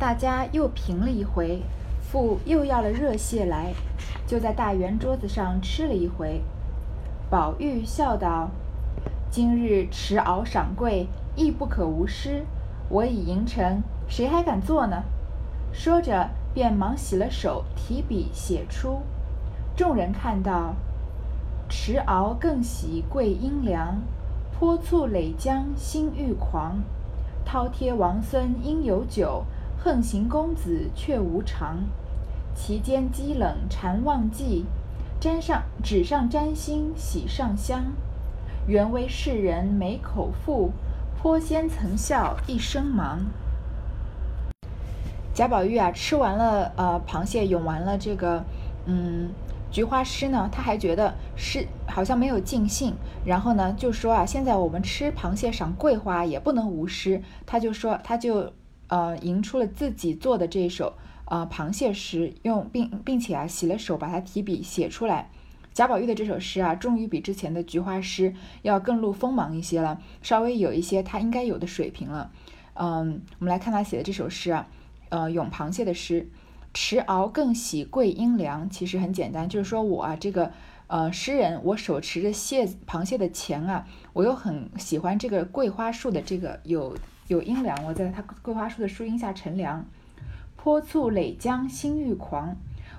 大家又评了一回，父又要了热蟹来，就在大圆桌子上吃了一回。宝玉笑道：“今日持鳌赏桂，亦不可无失。我已吟成，谁还敢做呢？”说着，便忙洗了手，提笔写出。众人看到，持鳌更喜桂阴凉，泼醋累江心欲狂。饕餮王孙应有酒，横行公子却无常。其间积冷禅忘记，沾上纸上沾星喜上香。原为世人没口腹，颇仙曾笑一声忙。贾宝玉啊，吃完了呃螃蟹，咏完了这个嗯菊花诗呢，他还觉得是好像没有尽兴，然后呢就说啊，现在我们吃螃蟹赏桂花也不能无诗，他就说他就呃吟出了自己做的这首呃螃蟹诗，用并并且啊洗了手，把它提笔写出来。贾宝玉的这首诗啊，终于比之前的菊花诗要更露锋芒一些了，稍微有一些他应该有的水平了。嗯，我们来看他写的这首诗啊。呃，咏螃蟹的诗，持鳌更喜桂阴凉。其实很简单，就是说我啊，这个呃诗人，我手持着蟹螃蟹的钳啊，我又很喜欢这个桂花树的这个有有阴凉，我在它桂花树的树荫下乘凉。泼醋垒姜心欲狂，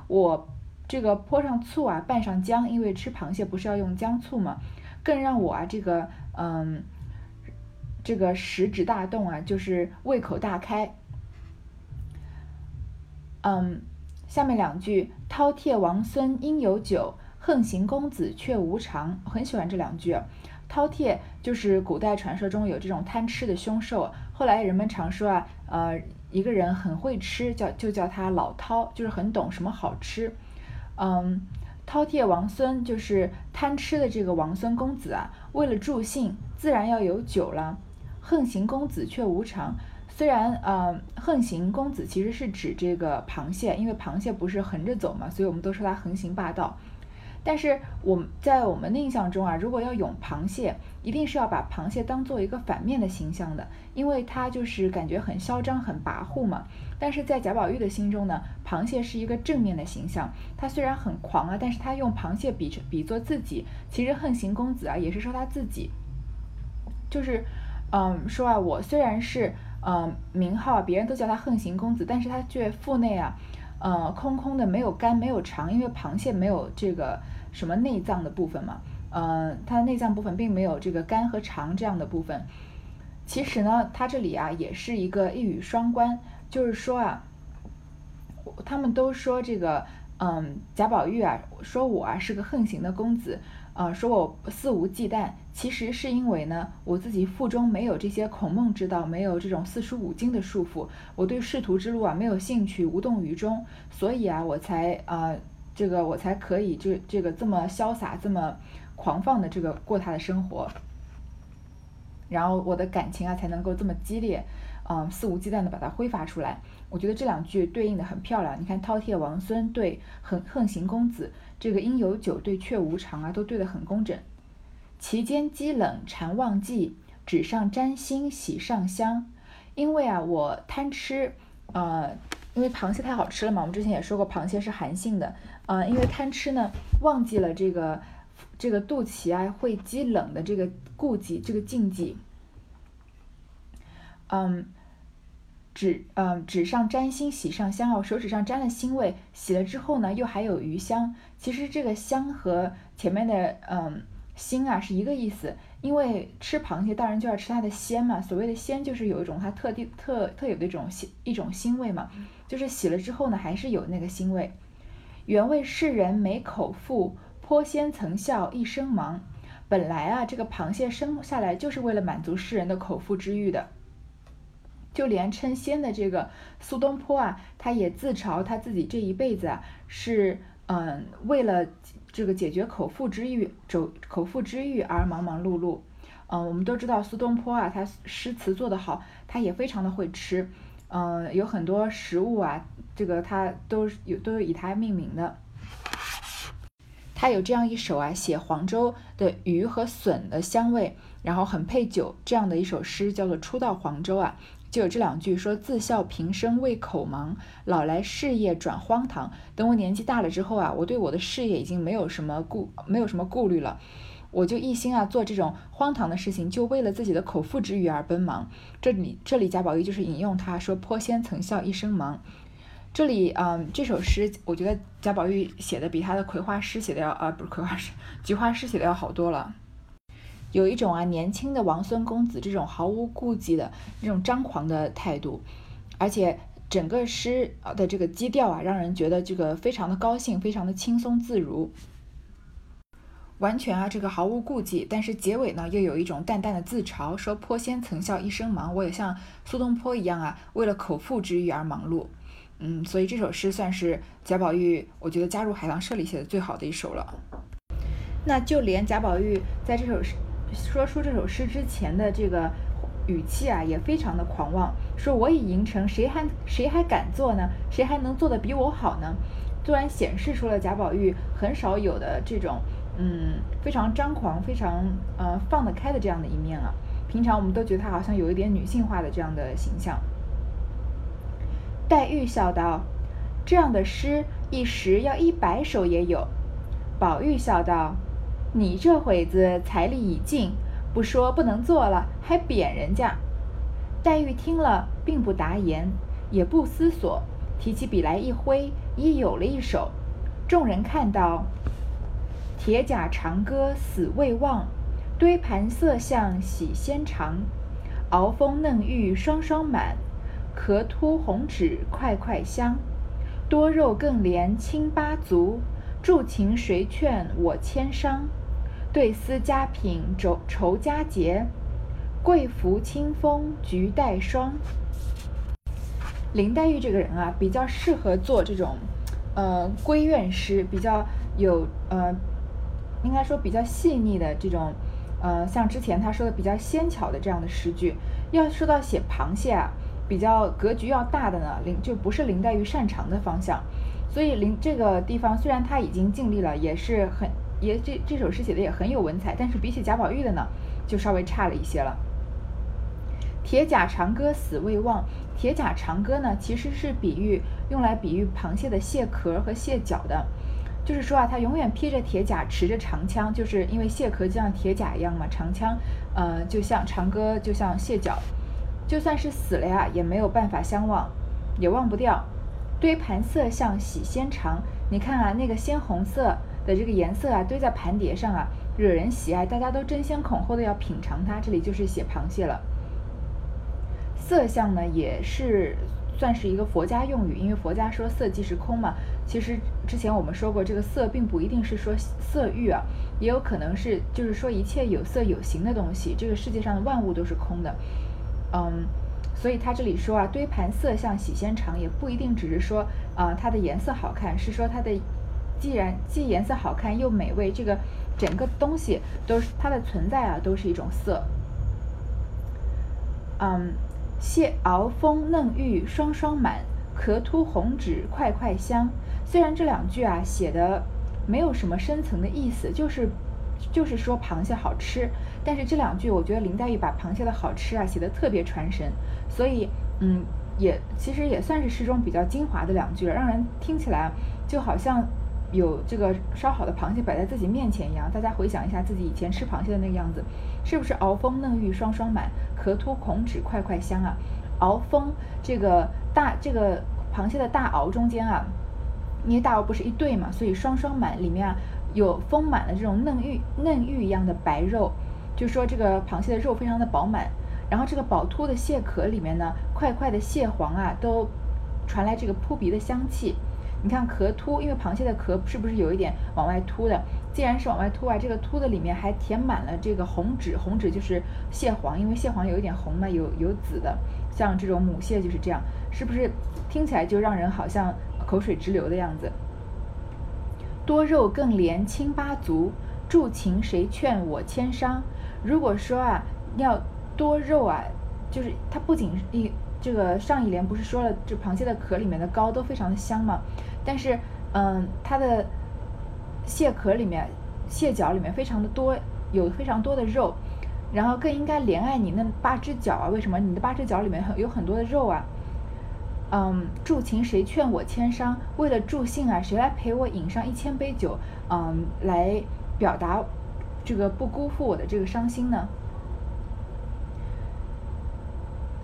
我这个泼上醋啊，拌上姜，因为吃螃蟹不是要用姜醋吗？更让我啊这个嗯这个食指大动啊，就是胃口大开。嗯，下面两句：饕餮王孙应有酒，横行公子却无常。很喜欢这两句。饕餮就是古代传说中有这种贪吃的凶兽，后来人们常说啊，呃，一个人很会吃，叫就叫他老饕，就是很懂什么好吃。嗯，饕餮王孙就是贪吃的这个王孙公子啊，为了助兴，自然要有酒了。横行公子却无常。虽然呃，横行公子其实是指这个螃蟹，因为螃蟹不是横着走嘛，所以我们都说它横行霸道。但是我们在我们的印象中啊，如果要咏螃蟹，一定是要把螃蟹当做一个反面的形象的，因为它就是感觉很嚣张、很跋扈嘛。但是在贾宝玉的心中呢，螃蟹是一个正面的形象。他虽然很狂啊，但是他用螃蟹比成比作自己，其实横行公子啊，也是说他自己，就是嗯，说啊，我虽然是。嗯，名号，别人都叫他横行公子，但是他却腹内啊，呃，空空的，没有肝，没有肠，因为螃蟹没有这个什么内脏的部分嘛，嗯，它的内脏部分并没有这个肝和肠这样的部分。其实呢，他这里啊也是一个一语双关，就是说啊，他们都说这个，嗯，贾宝玉啊，说我啊是个横行的公子。呃，说我肆无忌惮，其实是因为呢，我自己腹中没有这些孔孟之道，没有这种四书五经的束缚，我对仕途之路啊没有兴趣，无动于衷，所以啊，我才啊，这个我才可以这这个这么潇洒，这么狂放的这个过他的生活，然后我的感情啊才能够这么激烈，嗯，肆无忌惮的把它挥发出来。我觉得这两句对应的很漂亮，你看饕餮王孙对横横行公子。这个应有酒对却无常啊，都对得很工整。其间积冷禅忘记，纸上沾星喜上香。因为啊，我贪吃，呃，因为螃蟹太好吃了嘛。我们之前也说过，螃蟹是寒性的，呃，因为贪吃呢，忘记了这个这个肚脐啊会积冷的这个顾忌，这个禁忌。嗯。纸，嗯，纸上沾星，喜上香哦。手指上沾了腥味，洗了之后呢，又还有余香。其实这个香和前面的，嗯，腥啊是一个意思。因为吃螃蟹当然就要吃它的鲜嘛。所谓的鲜就是有一种它特地特特有的一种腥一种腥味嘛。就是洗了之后呢，还是有那个腥味。原为世人没口腹，颇鲜曾笑一生忙。本来啊，这个螃蟹生下来就是为了满足世人的口腹之欲的。就连称仙的这个苏东坡啊，他也自嘲他自己这一辈子啊是嗯为了这个解决口腹之欲，走口腹之欲而忙忙碌碌。嗯，我们都知道苏东坡啊，他诗词做得好，他也非常的会吃。嗯，有很多食物啊，这个他都有都是以他命名的。他有这样一首啊，写黄州的鱼和笋的香味，然后很配酒这样的一首诗，叫做《初到黄州》啊。就有这两句说：“自笑平生为口忙，老来事业转荒唐。”等我年纪大了之后啊，我对我的事业已经没有什么顾，没有什么顾虑了，我就一心啊做这种荒唐的事情，就为了自己的口腹之欲而奔忙。这里这里贾宝玉就是引用他说：“颇仙曾笑一生忙。”这里嗯，这首诗我觉得贾宝玉写的比他的葵花诗写的要啊，不是葵花诗，菊花诗写的要好多了。有一种啊，年轻的王孙公子这种毫无顾忌的这种张狂的态度，而且整个诗的这个基调啊，让人觉得这个非常的高兴，非常的轻松自如，完全啊这个毫无顾忌。但是结尾呢，又有一种淡淡的自嘲，说颇仙曾笑一生忙，我也像苏东坡一样啊，为了口腹之欲而忙碌。嗯，所以这首诗算是贾宝玉，我觉得加入海棠社里写的最好的一首了。那就连贾宝玉在这首诗。说出这首诗之前的这个语气啊，也非常的狂妄，说我已吟成，谁还谁还敢做呢？谁还能做得比我好呢？突然显示出了贾宝玉很少有的这种，嗯，非常张狂、非常呃放得开的这样的一面了。平常我们都觉得他好像有一点女性化的这样的形象。黛玉笑道：“这样的诗一时要一百首也有。”宝玉笑道。你这会子财力已尽，不说不能做了，还贬人家。黛玉听了，并不答言，也不思索，提起笔来一挥，已有了一首。众人看到：铁甲长歌死未忘，堆盘色相喜先尝。熬风嫩玉双双满，壳凸红脂块块香。多肉更怜青八足，助情谁劝我千商。对思佳品愁愁佳节，贵拂清风菊带霜。林黛玉这个人啊，比较适合做这种，呃，闺怨诗，比较有呃，应该说比较细腻的这种，呃，像之前他说的比较纤巧的这样的诗句。要说到写螃蟹啊，比较格局要大的呢，林就不是林黛玉擅长的方向。所以林这个地方虽然他已经尽力了，也是很。也这这首诗写的也很有文采，但是比起贾宝玉的呢，就稍微差了一些了。铁甲长歌死未忘，铁甲长歌呢，其实是比喻用来比喻螃蟹的蟹壳和蟹脚的，就是说啊，它永远披着铁甲，持着长枪，就是因为蟹壳就像铁甲一样嘛，长枪，呃，就像长歌，就像蟹脚，就算是死了呀，也没有办法相忘，也忘不掉。堆盘色相喜先尝，你看啊，那个鲜红色。的这个颜色啊，堆在盘碟上啊，惹人喜爱，大家都争先恐后的要品尝它。这里就是写螃蟹了。色相呢，也是算是一个佛家用语，因为佛家说色即是空嘛。其实之前我们说过，这个色并不一定是说色欲啊，也有可能是就是说一切有色有形的东西，这个世界上的万物都是空的。嗯，所以他这里说啊，堆盘色相喜先尝，也不一定只是说啊它的颜色好看，是说它的。既然既颜色好看又美味，这个整个东西都是它的存在啊，都是一种色。嗯，蟹熬风嫩玉双双满，壳凸红脂块块香。虽然这两句啊写的没有什么深层的意思，就是就是说螃蟹好吃，但是这两句我觉得林黛玉把螃蟹的好吃啊写的特别传神，所以嗯也其实也算是诗中比较精华的两句了，让人听起来就好像。有这个烧好的螃蟹摆在自己面前一样，大家回想一下自己以前吃螃蟹的那个样子，是不是熬风嫩玉双双满，壳凸孔脂块块香啊？熬风这个大这个螃蟹的大螯中间啊，因为大鳌不是一对嘛，所以双双满里面啊有丰满的这种嫩玉嫩玉一样的白肉，就说这个螃蟹的肉非常的饱满，然后这个饱凸的蟹壳里面呢，块块的蟹黄啊都传来这个扑鼻的香气。你看壳凸，因为螃蟹的壳是不是有一点往外凸的？既然是往外凸啊，这个凸的里面还填满了这个红脂，红脂就是蟹黄，因为蟹黄有一点红嘛，有有紫的，像这种母蟹就是这样，是不是听起来就让人好像口水直流的样子？多肉更怜轻八足，助情谁劝我千伤？如果说啊要多肉啊，就是它不仅一这个上一联不是说了，这螃蟹的壳里面的膏都非常的香嘛？但是，嗯，它的蟹壳里面、蟹脚里面非常的多，有非常多的肉，然后更应该怜爱你那八只脚啊！为什么你的八只脚里面很有很多的肉啊？嗯，助情谁劝我千觞？为了助兴啊，谁来陪我饮上一千杯酒？嗯，来表达这个不辜负我的这个伤心呢？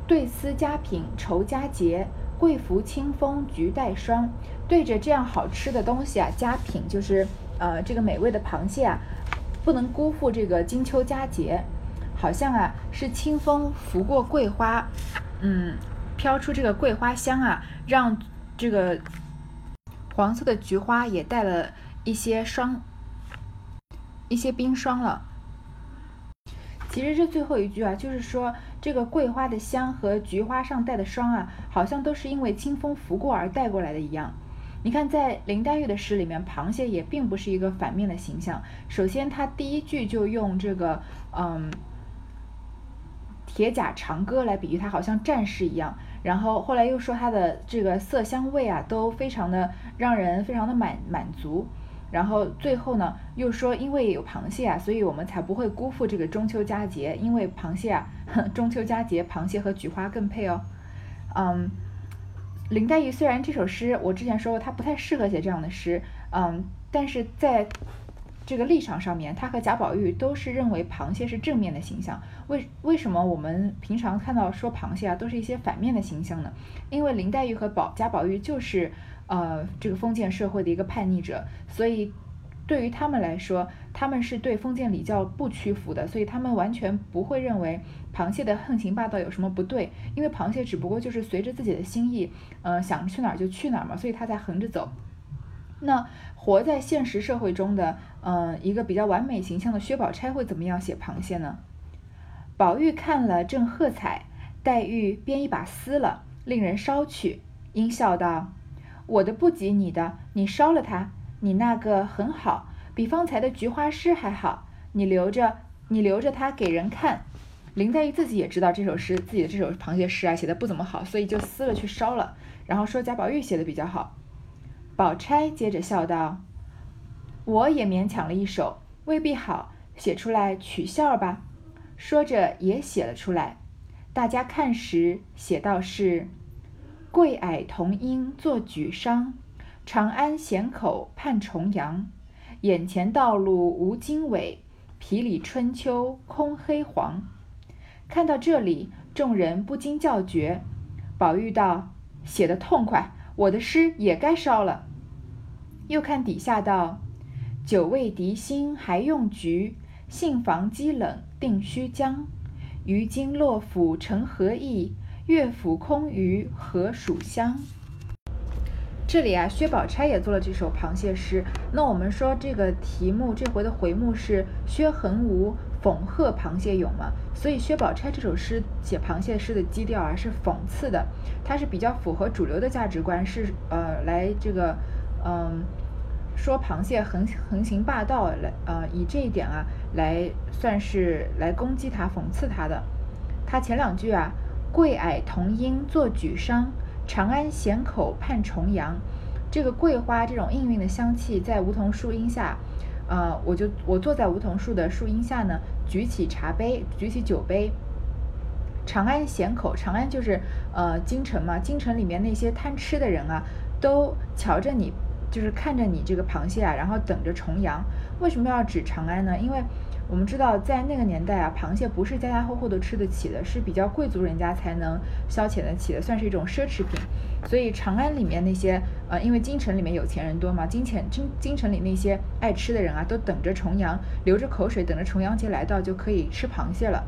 对思佳品愁佳节，贵服清风菊带霜。对着这样好吃的东西啊，佳品就是呃这个美味的螃蟹啊，不能辜负这个金秋佳节。好像啊是清风拂过桂花，嗯。飘出这个桂花香啊，让这个黄色的菊花也带了一些霜，一些冰霜了。其实这最后一句啊，就是说这个桂花的香和菊花上带的霜啊，好像都是因为清风拂过而带过来的一样。你看，在林黛玉的诗里面，螃蟹也并不是一个反面的形象。首先，它第一句就用这个嗯铁甲长戈来比喻它，好像战士一样。然后后来又说它的这个色香味啊，都非常的让人非常的满满足。然后最后呢，又说因为有螃蟹啊，所以我们才不会辜负这个中秋佳节。因为螃蟹啊，中秋佳节螃蟹和菊花更配哦。嗯，林黛玉虽然这首诗我之前说过，她不太适合写这样的诗，嗯，但是在。这个立场上面，他和贾宝玉都是认为螃蟹是正面的形象。为为什么我们平常看到说螃蟹啊，都是一些反面的形象呢？因为林黛玉和宝贾宝玉就是呃这个封建社会的一个叛逆者，所以对于他们来说，他们是对封建礼教不屈服的，所以他们完全不会认为螃蟹的横行霸道有什么不对。因为螃蟹只不过就是随着自己的心意，呃想去哪儿就去哪儿嘛，所以它才横着走。那活在现实社会中的，嗯，一个比较完美形象的薛宝钗会怎么样写螃蟹呢？宝玉看了正喝彩，黛玉编一把撕了，令人烧去，因笑道：“我的不及你的，你烧了它。你那个很好，比方才的菊花诗还好，你留着，你留着它给人看。”林黛玉自己也知道这首诗，自己的这首螃蟹诗啊写的不怎么好，所以就撕了去烧了，然后说贾宝玉写的比较好。宝钗接着笑道：“我也勉强了一首，未必好，写出来取笑吧。”说着也写了出来。大家看时，写道是：“桂矮同音作举觞，长安咸口盼重阳。眼前道路无经纬，皮里春秋空黑黄。”看到这里，众人不禁叫绝。宝玉道：“写的痛快，我的诗也该烧了。”又看底下道：“酒未敌心还用菊，信房积冷定须将。于今落府成何意？乐府空余何属乡？”这里啊，薛宝钗也做了这首螃蟹诗。那我们说这个题目，这回的回目是薛恒芜讽贺螃蟹咏嘛？所以薛宝钗这首诗写螃蟹诗的基调啊是讽刺的，它是比较符合主流的价值观，是呃来这个。嗯，说螃蟹横横行霸道来，呃，以这一点啊来算是来攻击他、讽刺他的。他前两句啊，桂矮同音作举觞，长安咸口盼重阳。这个桂花这种氤氲的香气，在梧桐树荫下，呃，我就我坐在梧桐树的树荫下呢，举起茶杯，举起酒杯。长安咸口，长安就是呃京城嘛，京城里面那些贪吃的人啊，都瞧着你。就是看着你这个螃蟹啊，然后等着重阳。为什么要指长安呢？因为我们知道，在那个年代啊，螃蟹不是家家户户都吃得起的，是比较贵族人家才能消遣得起的，算是一种奢侈品。所以长安里面那些呃，因为京城里面有钱人多嘛，京钱京京城里那些爱吃的人啊，都等着重阳，流着口水等着重阳节来到，就可以吃螃蟹了。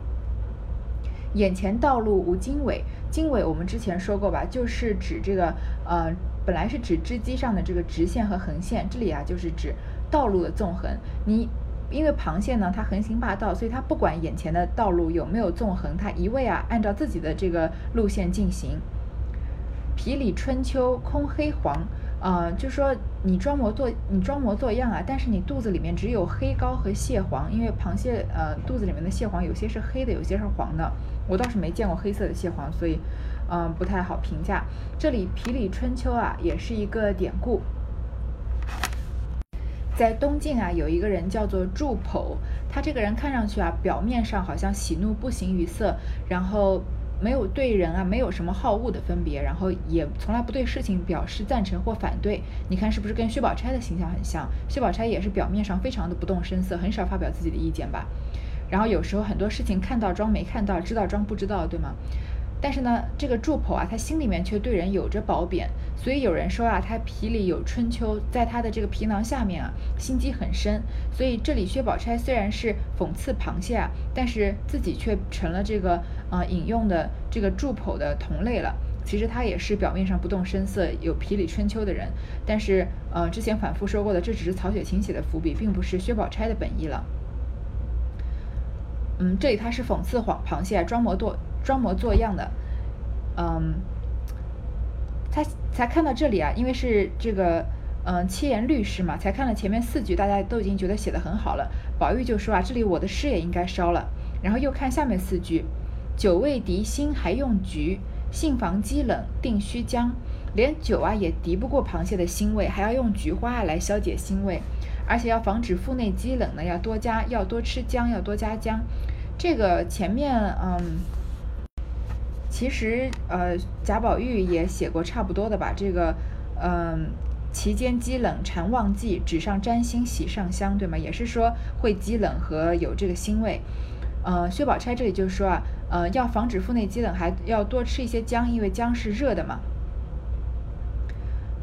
眼前道路无经纬，经纬我们之前说过吧，就是指这个呃。本来是指织机上的这个直线和横线，这里啊就是指道路的纵横。你因为螃蟹呢，它横行霸道，所以它不管眼前的道路有没有纵横，它一味啊按照自己的这个路线进行。皮里春秋空黑黄，呃，就说你装模作你装模作样啊，但是你肚子里面只有黑膏和蟹黄，因为螃蟹呃肚子里面的蟹黄有些是黑的，有些是黄的。我倒是没见过黑色的蟹黄，所以。嗯，不太好评价。这里“皮里春秋”啊，也是一个典故。在东晋啊，有一个人叫做祝剖，他这个人看上去啊，表面上好像喜怒不形于色，然后没有对人啊，没有什么好恶的分别，然后也从来不对事情表示赞成或反对。你看是不是跟薛宝钗的形象很像？薛宝钗也是表面上非常的不动声色，很少发表自己的意见吧。然后有时候很多事情看到装没看到，知道装不知道，对吗？但是呢，这个祝剖啊，他心里面却对人有着褒贬，所以有人说啊，他皮里有春秋，在他的这个皮囊下面啊，心机很深。所以这里薛宝钗虽然是讽刺螃蟹啊，但是自己却成了这个呃引用的这个祝剖的同类了。其实他也是表面上不动声色，有皮里春秋的人，但是呃之前反复说过的，这只是曹雪芹写的伏笔，并不是薛宝钗的本意了。嗯，这里他是讽刺黄螃蟹装模作。装模作样的，嗯，他才看到这里啊，因为是这个嗯七言律诗嘛，才看了前面四句，大家都已经觉得写的很好了。宝玉就说啊，这里我的诗也应该烧了。然后又看下面四句，酒未敌心还用菊，信防积冷定须姜。连酒啊也敌不过螃蟹的腥味，还要用菊花来消解腥味，而且要防止腹内积冷呢，要多加要多吃姜，要多加姜。这个前面嗯。其实，呃，贾宝玉也写过差不多的吧。这个，嗯，其间积冷馋忘记，纸上沾腥喜上香，对吗？也是说会积冷和有这个腥味。呃，薛宝钗这里就说啊，呃，要防止腹内积冷，还要多吃一些姜，因为姜是热的嘛。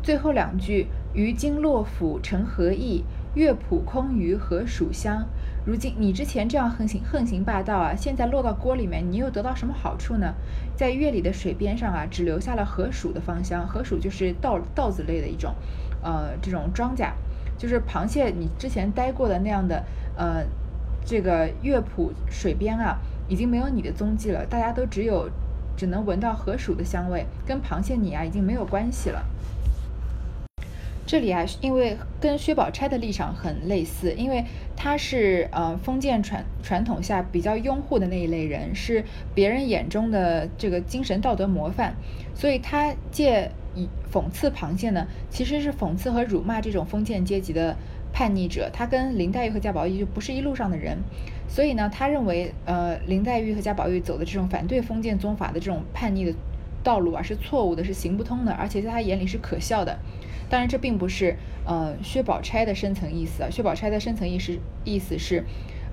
最后两句，于经落府成何意？乐谱空余何属香？如今你之前这样横行横行霸道啊，现在落到锅里面，你又得到什么好处呢？在月里的水边上啊，只留下了河鼠的芳香。河鼠就是稻稻子类的一种，呃，这种庄稼，就是螃蟹。你之前待过的那样的，呃，这个乐谱水边啊，已经没有你的踪迹了。大家都只有只能闻到河鼠的香味，跟螃蟹你啊已经没有关系了。这里啊，因为跟薛宝钗的立场很类似，因为她是呃封建传传统下比较拥护的那一类人，是别人眼中的这个精神道德模范，所以她借以讽刺螃蟹呢，其实是讽刺和辱骂这种封建阶级的叛逆者。她跟林黛玉和贾宝玉就不是一路上的人，所以呢，他认为呃林黛玉和贾宝玉走的这种反对封建宗法的这种叛逆的道路啊是错误的，是行不通的，而且在他眼里是可笑的。当然，这并不是呃薛宝钗的深层意思啊。薛宝钗的深层意是意思是，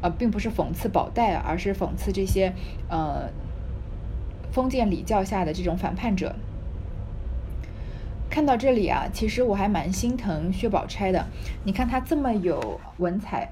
呃，并不是讽刺宝黛，而是讽刺这些呃封建礼教下的这种反叛者。看到这里啊，其实我还蛮心疼薛宝钗的。你看她这么有文采。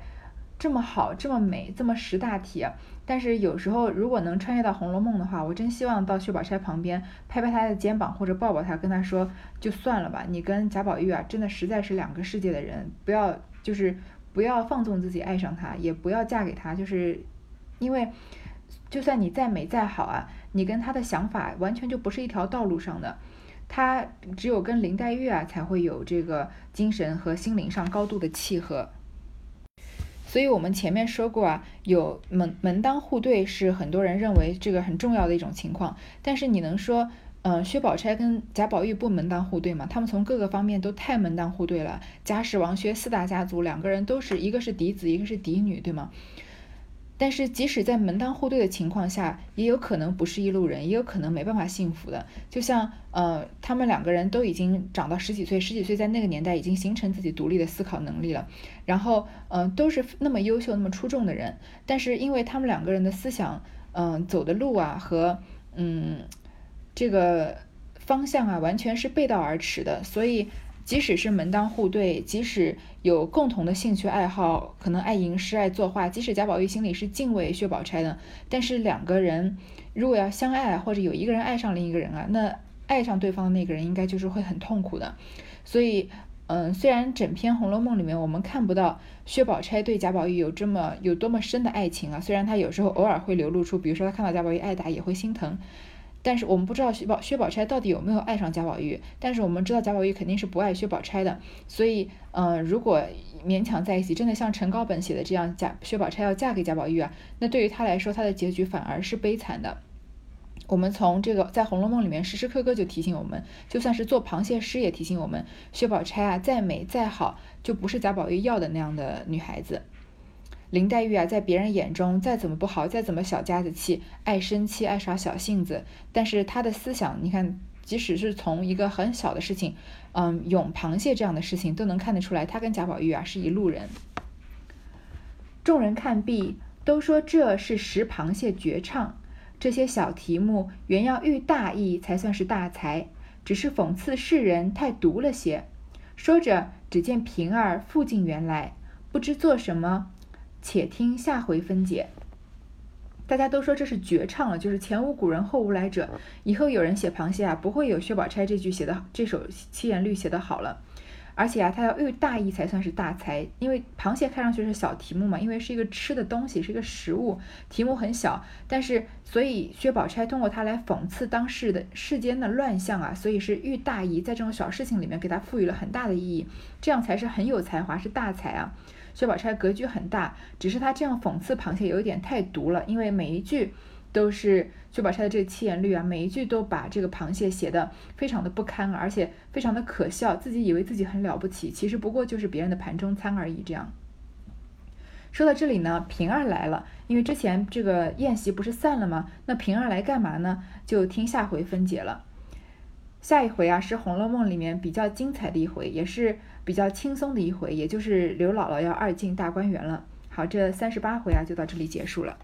这么好，这么美，这么识大体，但是有时候如果能穿越到《红楼梦》的话，我真希望到薛宝钗旁边拍拍她的肩膀或者抱抱她，跟她说就算了吧，你跟贾宝玉啊，真的实在是两个世界的人，不要就是不要放纵自己爱上他，也不要嫁给他，就是因为就算你再美再好啊，你跟他的想法完全就不是一条道路上的，他只有跟林黛玉啊才会有这个精神和心灵上高度的契合。所以，我们前面说过啊，有门门当户对是很多人认为这个很重要的一种情况。但是，你能说，嗯，薛宝钗跟贾宝玉不门当户对吗？他们从各个方面都太门当户对了。贾史王薛四大家族，两个人都是一个是嫡子，一个是嫡女，对吗？但是，即使在门当户对的情况下，也有可能不是一路人，也有可能没办法幸福的。就像，呃，他们两个人都已经长到十几岁，十几岁在那个年代已经形成自己独立的思考能力了。然后，嗯，都是那么优秀、那么出众的人，但是因为他们两个人的思想，嗯，走的路啊和，嗯，这个方向啊，完全是背道而驰的，所以。即使是门当户对，即使有共同的兴趣爱好，可能爱吟诗、爱作画，即使贾宝玉心里是敬畏薛宝钗的，但是两个人如果要相爱，或者有一个人爱上另一个人啊，那爱上对方的那个人应该就是会很痛苦的。所以，嗯，虽然整篇《红楼梦》里面我们看不到薛宝钗对贾宝玉有这么有多么深的爱情啊，虽然他有时候偶尔会流露出，比如说他看到贾宝玉挨打也会心疼。但是我们不知道薛宝薛宝钗到底有没有爱上贾宝玉，但是我们知道贾宝玉肯定是不爱薛宝钗的，所以，嗯，如果勉强在一起，真的像陈高本写的这样，贾薛宝钗要嫁给贾宝玉啊，那对于他来说，他的结局反而是悲惨的。我们从这个在《红楼梦》里面时时刻刻就提醒我们，就算是做螃蟹诗也提醒我们，薛宝钗啊再美再好，就不是贾宝玉要的那样的女孩子。林黛玉啊，在别人眼中再怎么不好，再怎么小家子气，爱生气，爱耍小性子，但是她的思想，你看，即使是从一个很小的事情，嗯，咏螃蟹这样的事情，都能看得出来，她跟贾宝玉啊是一路人。众人看毕，都说这是食螃蟹绝唱。这些小题目原要喻大义才算是大才，只是讽刺世人太毒了些。说着，只见平儿附近园来，不知做什么。且听下回分解。大家都说这是绝唱了，就是前无古人后无来者，以后有人写螃蟹啊，不会有薛宝钗这句写的这首七言律写的好了。而且啊，他要喻大意才算是大才，因为螃蟹看上去是小题目嘛，因为是一个吃的东西，是一个食物，题目很小，但是所以薛宝钗通过它来讽刺当时的世间的乱象啊，所以是喻大意，在这种小事情里面给它赋予了很大的意义，这样才是很有才华，是大才啊。薛宝钗格局很大，只是她这样讽刺螃蟹有一点太毒了，因为每一句都是薛宝钗的这个七言律啊，每一句都把这个螃蟹写的非常的不堪，而且非常的可笑，自己以为自己很了不起，其实不过就是别人的盘中餐而已。这样说到这里呢，平儿来了，因为之前这个宴席不是散了吗？那平儿来干嘛呢？就听下回分解了。下一回啊，是《红楼梦》里面比较精彩的一回，也是比较轻松的一回，也就是刘姥姥要二进大观园了。好，这三十八回啊，就到这里结束了。